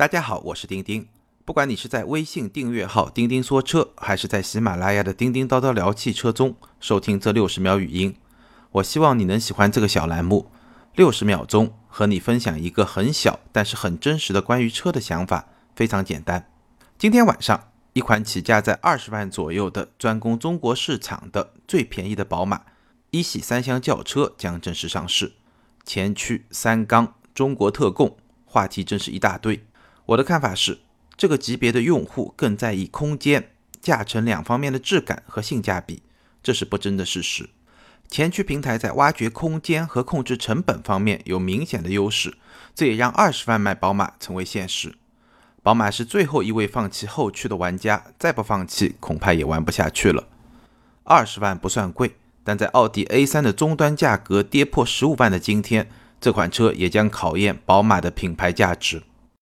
大家好，我是丁丁。不管你是在微信订阅号“钉钉说车”，还是在喜马拉雅的“叮叮叨叨聊汽车”中收听这六十秒语音，我希望你能喜欢这个小栏目。六十秒钟和你分享一个很小但是很真实的关于车的想法，非常简单。今天晚上，一款起价在二十万左右的专攻中国市场的最便宜的宝马一系三厢轿车将正式上市，前驱三缸中国特供，话题真是一大堆。我的看法是，这个级别的用户更在意空间、驾乘两方面的质感和性价比，这是不争的事实。前驱平台在挖掘空间和控制成本方面有明显的优势，这也让二十万买宝马成为现实。宝马是最后一位放弃后驱的玩家，再不放弃恐怕也玩不下去了。二十万不算贵，但在奥迪 A3 的终端价格跌破十五万的今天，这款车也将考验宝马的品牌价值。